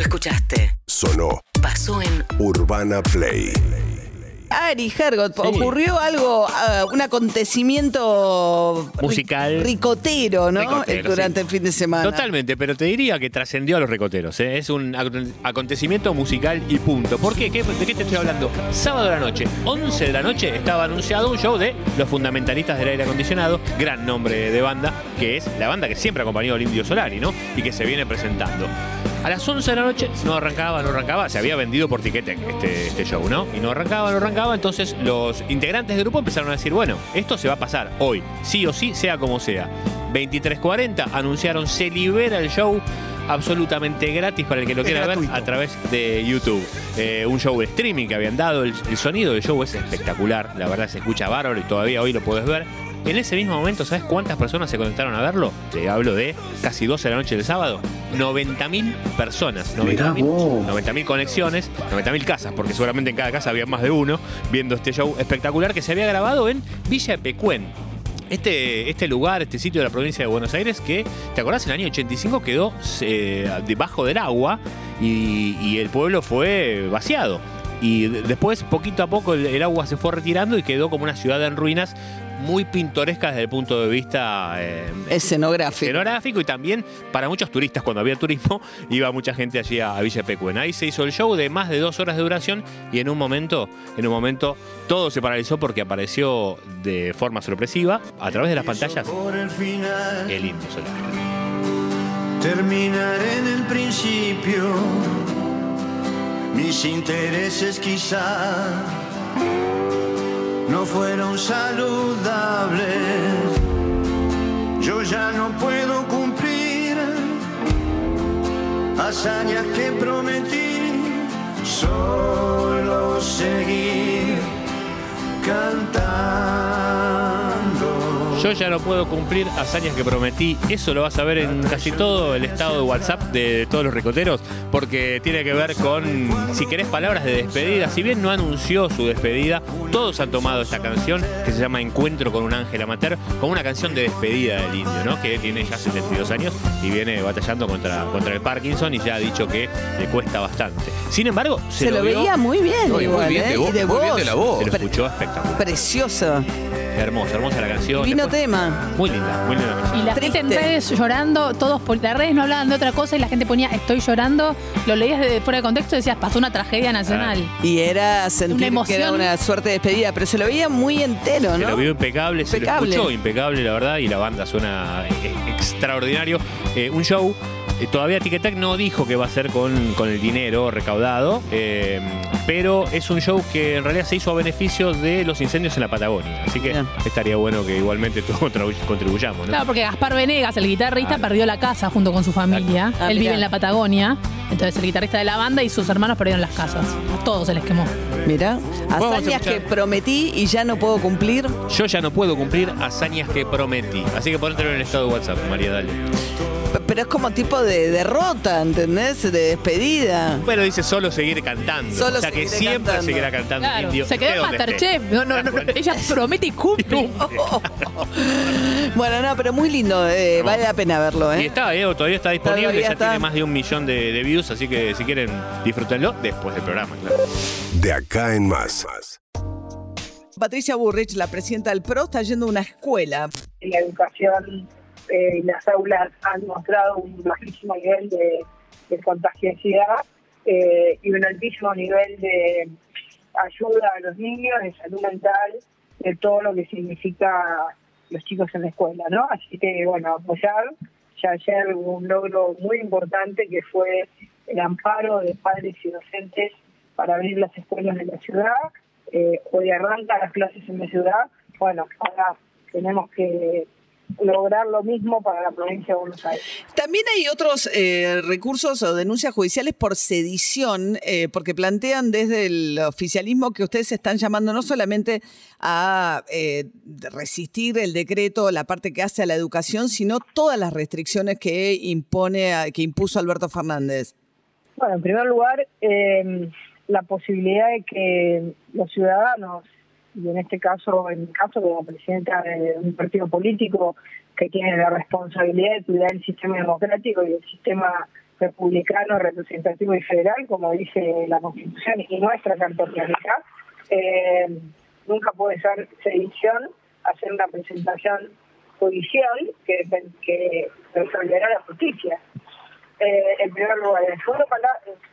Lo escuchaste. Sonó Pasó en Urbana Play. Ari Hergot, ocurrió algo, ah, un acontecimiento Musical. ricotero, ¿no? Ricotero, Eh, Durante sí. el fin de semana. Totalmente, pero te diría que trascendió a los recoteros. ¿eh? Es un ac- acontecimiento musical y punto. ¿Por qué? ¿Qué- ¿De qué te estoy hablando? Sábado de la noche, 11 de la noche, estaba anunciado un show de los fundamentalistas del aire acondicionado, gran nombre de banda, que es la banda que siempre acompañó al Indio Solari, ¿no? Y que se viene presentando. A las 11 de la noche no arrancaba, no arrancaba, se había vendido por tiquete este, este show, ¿no? Y no arrancaba, no arrancaba, entonces los integrantes del grupo empezaron a decir, bueno, esto se va a pasar hoy, sí o sí, sea como sea. 23.40 anunciaron se libera el show absolutamente gratis para el que lo Es quiera ver a través de YouTube. Eh, un show de streaming que habían dado, el, el sonido del show es espectacular, la verdad se escucha bárbaro y todavía hoy lo puedes ver. En ese mismo momento, ¿sabes cuántas personas se conectaron a verlo? Te hablo de casi 12 de la noche del sábado. 90.000 personas. 90.000 90.000 conexiones, 90.000 casas, porque seguramente en cada casa había más de uno viendo este show espectacular que se había grabado en Villa Pecuén. Este, este lugar, este sitio de la provincia de Buenos Aires, que, ¿te acordás? En el año 85 quedó eh, debajo del agua y, y el pueblo fue vaciado. Y de- después, poquito a poco, el, el agua se fue retirando y quedó como una ciudad en ruinas muy pintoresca desde el punto de vista eh, Escenográfico. escenográfico y también para muchos turistas, cuando había turismo, iba mucha gente allí a, a Villa Pecuén. Ahí se hizo el show de más de dos horas de duración y en un momento, en un momento, todo se paralizó porque apareció de forma sorpresiva a través de las pantallas Por el final, el Indio Solari. terminar en el principio. Mis intereses quizá no fueron saludables. Yo ya no puedo cumplir hazañas que prometí. Solo seguir cantando. Yo ya no puedo cumplir hazañas que prometí. Eso lo vas a ver en casi todo el estado de WhatsApp de todos los ricoteros, porque tiene que ver con, si querés, palabras de despedida. Si bien no anunció su despedida, todos han tomado esta canción que se llama Encuentro con un ángel amateur, como una canción de despedida del indio, ¿no? Que tiene ya 72 años y viene batallando contra, contra el Parkinson y ya ha dicho que le cuesta bastante. Sin embargo, se, Se lo veía muy bien. No, y muy igual, bien ¿eh? de voz, de muy bien de la voz. se lo escuchó espectacular. Precioso. Hermosa, hermosa la canción. Divino Después- tema. Muy linda, muy linda la canción. Y la Triste. gente en redes llorando, todos por las redes no hablaban de otra cosa y la gente ponía estoy llorando, lo leías de fuera de contexto y decías pasó una tragedia nacional. Y era sentir Una que emoción. era una suerte de despedida, pero se lo veía muy entero, Se ¿no? lo vio impecable, se Impecable. lo escuchó impecable, la verdad, y la banda suena eh, extraordinario. Eh, un show, todavía Tic no dijo que va a ser con, con el dinero recaudado, eh, pero es un show que en realidad se hizo a beneficio de los incendios en la Patagonia. Así que Bien. estaría bueno que igualmente todos contribu- contribuyamos, ¿no? Claro, porque Gaspar Venegas, el guitarrista, perdió la casa junto con su familia. Ah, Él mirá. vive en la Patagonia. Entonces el guitarrista de la banda y sus hermanos perdieron las casas. A todos se les quemó. A hazañas que prometí y ya no puedo cumplir. Yo ya no puedo cumplir hazañas que prometí. Así que ponértelo en el estado de WhatsApp, María, dale. Pero es como tipo de derrota, ¿entendés? De despedida. Bueno, dice solo seguir cantando. Solo o sea que siempre cantando. seguirá cantando Claro, indio. se quedó en. Masterchef. No, no, no, Bueno. ella promete y cumple. Bueno, no, pero muy lindo. eh, vale la pena verlo, Y ¿eh? está, eh, todavía está disponible, Todavía ya está. tiene más de un millón de, de views, así que si quieren disfrútenlo después del programa, claro. De acá en más. Patricia Burrich, la presidenta del PRO, está yendo a una escuela. la educación eh, las aulas han mostrado un bajísimo nivel de, de contagiosidad eh, y un altísimo nivel de ayuda a los niños, de salud mental, de todo lo que significa los chicos en la escuela, ¿no? Así que, bueno, apoyar. Ya ayer hubo un logro muy importante que fue el amparo de padres y docentes para abrir las escuelas de la ciudad. Eh, hoy arrancan las clases en la ciudad. Bueno, ahora tenemos que lograr lo mismo para la provincia de Buenos Aires. También hay otros eh, recursos o denuncias judiciales por sedición, eh, porque plantean desde el oficialismo que ustedes están llamando no solamente a eh, resistir el decreto, la parte que hace a la educación, sino todas las restricciones que impone, que impuso Alberto Fernández. Bueno, en primer lugar, eh, la posibilidad de que los ciudadanos, y en este caso, en mi caso como presidenta de un partido político que tiene la responsabilidad de cuidar el sistema democrático y el sistema republicano, representativo y federal, como dice la Constitución y nuestra Carta Orgánica, eh, nunca puede ser sedición hacer una presentación judicial que, que resolverá la justicia. Eh, en primer lugar. En segundo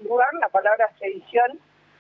lugar, la palabra sedición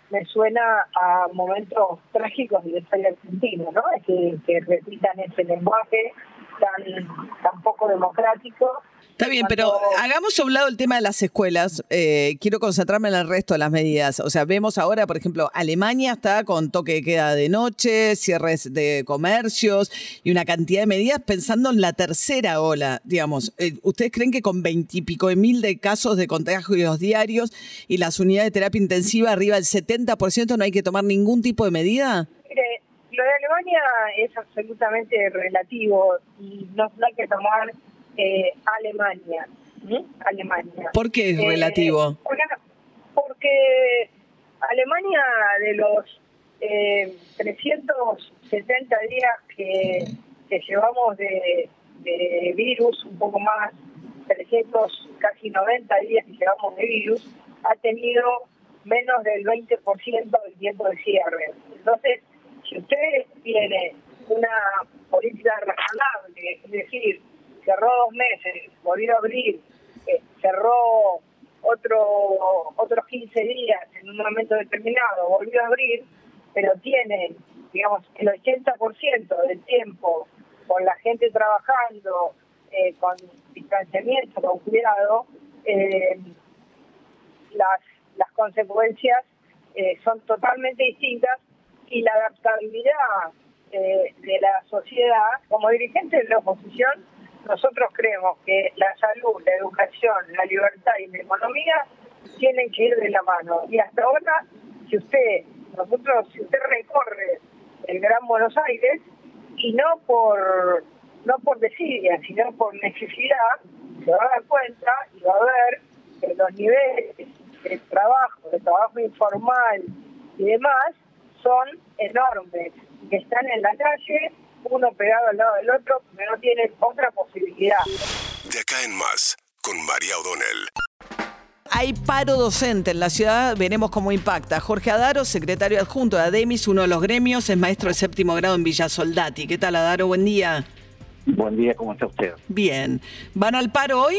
me suena a momentos trágicos de la historia argentina, ¿no? Que, que repitan ese lenguaje tan, tan poco democrático. Está bien, pero hagamos a un lado el tema de las escuelas. Eh, quiero concentrarme en el resto de las medidas. O sea, vemos ahora, por ejemplo, Alemania está con toque de queda de noche, cierres de comercios y una cantidad de medidas pensando en la tercera ola, digamos. Eh, ¿Ustedes creen que con veintipico de mil de casos de contagios diarios y las unidades de terapia intensiva arriba del 70% no hay que tomar ningún tipo de medida? De Alemania es absolutamente relativo y no, hay que tomar eh, Alemania. Alemania. ¿Por qué es Eh, relativo? porque- Porque Alemania de los eh, 370 días que, que llevamos de, de virus, un poco más, 300, casi 90 días que llevamos de virus, ha tenido menos del 20% del tiempo de cierre. Entonces, si usted tiene una política razonable, es decir, cerró dos meses, volvió a abrir, eh, cerró otro otros 15 días en un momento determinado, volvió a abrir, pero tiene, digamos, el 80% del tiempo con la gente trabajando, eh, con distanciamiento, con cuidado, eh, las, las consecuencias son totalmente distintas y la adaptabilidad de la sociedad, como dirigentes de la oposición, nosotros creemos que la salud, la educación, la libertad y la economía tienen que ir de la mano. Y hasta ahora, si usted, nosotros, si usted recorre el Gran Buenos Aires, y no por no por desidia, sino por necesidad, se va a dar cuenta y va a ver que los niveles de trabajo, de trabajo informal y demás son enormes, que están en la calle, uno pegado al lado del otro, que no tienen otra posibilidad. De acá en más, con María O'Donnell. Hay paro docente en la ciudad, veremos cómo impacta. Jorge Adaro, secretario adjunto de ADEMIS, uno de los gremios, es maestro de séptimo grado en Villa Soldati. ¿Qué tal, Adaro? Buen día. Buen día, ¿cómo está usted? Bien. ¿Van al paro hoy?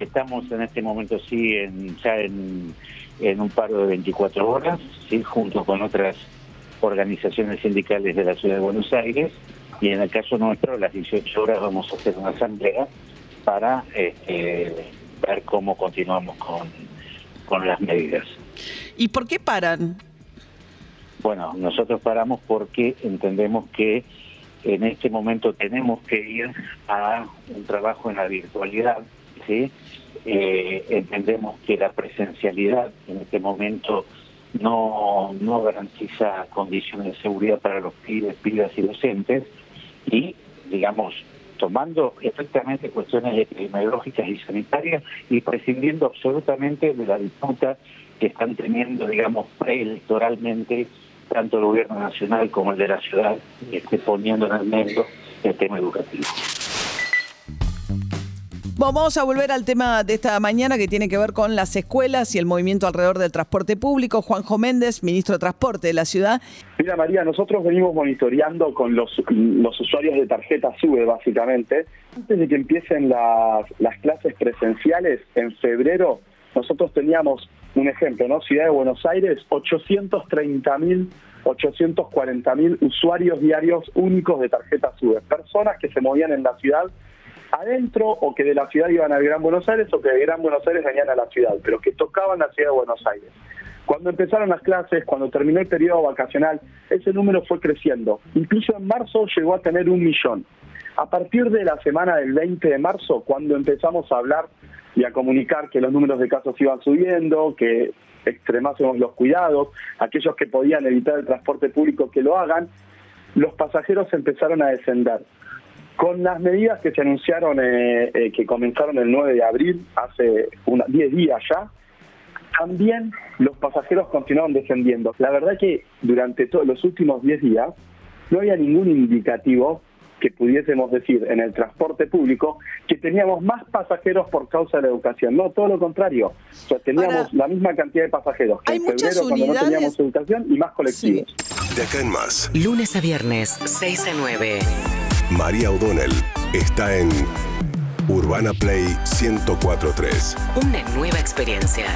Estamos en este momento, sí, en, ya en, en un paro de 24 horas, sí, junto con otras organizaciones sindicales de la Ciudad de Buenos Aires, y en el caso nuestro, a las 18 horas vamos a hacer una asamblea para este, ver cómo continuamos con, con las medidas. ¿Y por qué paran? Bueno, nosotros paramos porque entendemos que en este momento tenemos que ir a un trabajo en la virtualidad, ¿sí? Eh, entendemos que la presencialidad en este momento no, no garantiza condiciones de seguridad para los pibes, pibas y docentes y, digamos, tomando estrictamente cuestiones epidemiológicas y sanitarias y prescindiendo absolutamente de la disputa que están teniendo, digamos, preelectoralmente tanto el gobierno nacional como el de la ciudad, este, poniendo en el medio el tema educativo. Vamos a volver al tema de esta mañana que tiene que ver con las escuelas y el movimiento alrededor del transporte público. Juanjo Méndez, ministro de Transporte de la ciudad. Mira María, nosotros venimos monitoreando con los, los usuarios de tarjeta SUBE básicamente. Antes de que empiecen las, las clases presenciales en febrero, nosotros teníamos un ejemplo, ¿no? Ciudad de Buenos Aires, 830 mil, 840 mil usuarios diarios únicos de tarjeta SUBE. Personas que se movían en la ciudad adentro o que de la ciudad iban al Gran Buenos Aires o que de Gran Buenos Aires venían a la ciudad, pero que tocaban la ciudad de Buenos Aires. Cuando empezaron las clases, cuando terminó el periodo vacacional, ese número fue creciendo. Incluso en marzo llegó a tener un millón. A partir de la semana del 20 de marzo, cuando empezamos a hablar y a comunicar que los números de casos iban subiendo, que extremásemos los cuidados, aquellos que podían evitar el transporte público que lo hagan, los pasajeros empezaron a descender. Con las medidas que se anunciaron, eh, eh, que comenzaron el 9 de abril, hace una, 10 días ya, también los pasajeros continuaron descendiendo. La verdad que durante todos los últimos 10 días no había ningún indicativo que pudiésemos decir en el transporte público que teníamos más pasajeros por causa de la educación. No, todo lo contrario. O sea, teníamos Ahora, la misma cantidad de pasajeros que hay en muchas febrero cuando no unidades- teníamos educación y más colectivos. De acá en más, Lunes a viernes, 6 a 9. María O'Donnell está en Urbana Play 1043. Una nueva experiencia.